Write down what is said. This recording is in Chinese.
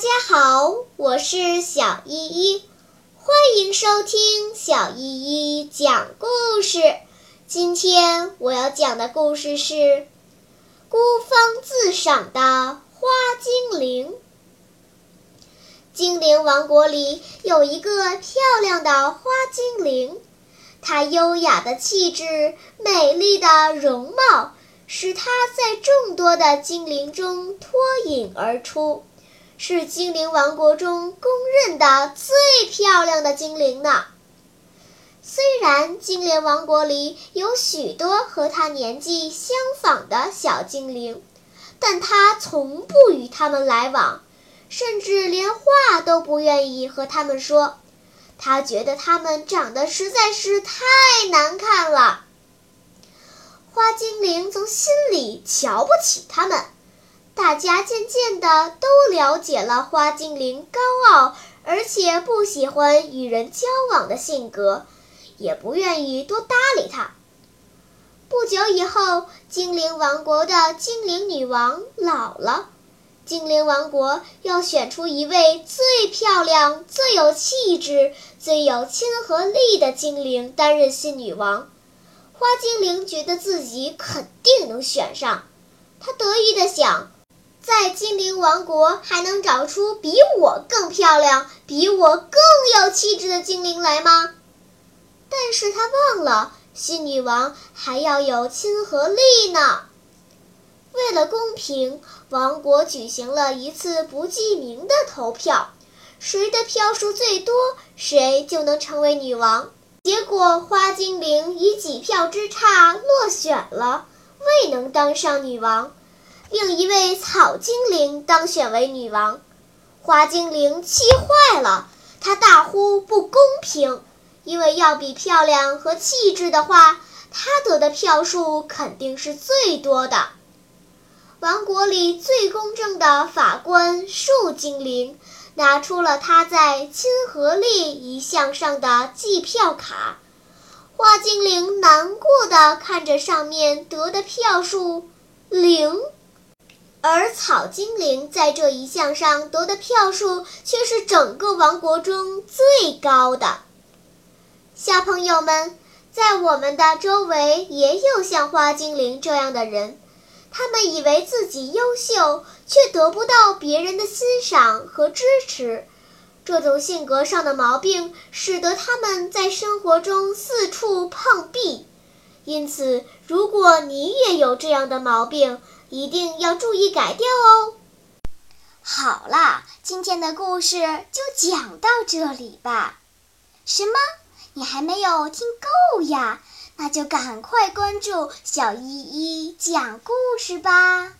大家好，我是小依依，欢迎收听小依依讲故事。今天我要讲的故事是《孤芳自赏的花精灵》。精灵王国里有一个漂亮的花精灵，她优雅的气质、美丽的容貌，使她在众多的精灵中脱颖而出。是精灵王国中公认的最漂亮的精灵呢。虽然精灵王国里有许多和他年纪相仿的小精灵，但他从不与他们来往，甚至连话都不愿意和他们说。他觉得他们长得实在是太难看了。花精灵从心里瞧不起他们。大家渐渐的都了解了花精灵高傲而且不喜欢与人交往的性格，也不愿意多搭理他。不久以后，精灵王国的精灵女王老了，精灵王国要选出一位最漂亮、最有气质、最有亲和力的精灵担任新女王。花精灵觉得自己肯定能选上，她得意地想。在精灵王国还能找出比我更漂亮、比我更有气质的精灵来吗？但是他忘了，新女王还要有亲和力呢。为了公平，王国举行了一次不记名的投票，谁的票数最多，谁就能成为女王。结果，花精灵以几票之差落选了，未能当上女王。另一位草精灵当选为女王，花精灵气坏了，她大呼不公平，因为要比漂亮和气质的话，她得的票数肯定是最多的。王国里最公正的法官树精灵拿出了他在亲和力一项上的计票卡，花精灵难过的看着上面得的票数零。而草精灵在这一项上得的票数却是整个王国中最高的。小朋友们，在我们的周围也有像花精灵这样的人，他们以为自己优秀，却得不到别人的欣赏和支持。这种性格上的毛病，使得他们在生活中四处碰壁。因此，如果你也有这样的毛病，一定要注意改掉哦。好啦今天的故事就讲到这里吧。什么？你还没有听够呀？那就赶快关注小依依讲故事吧。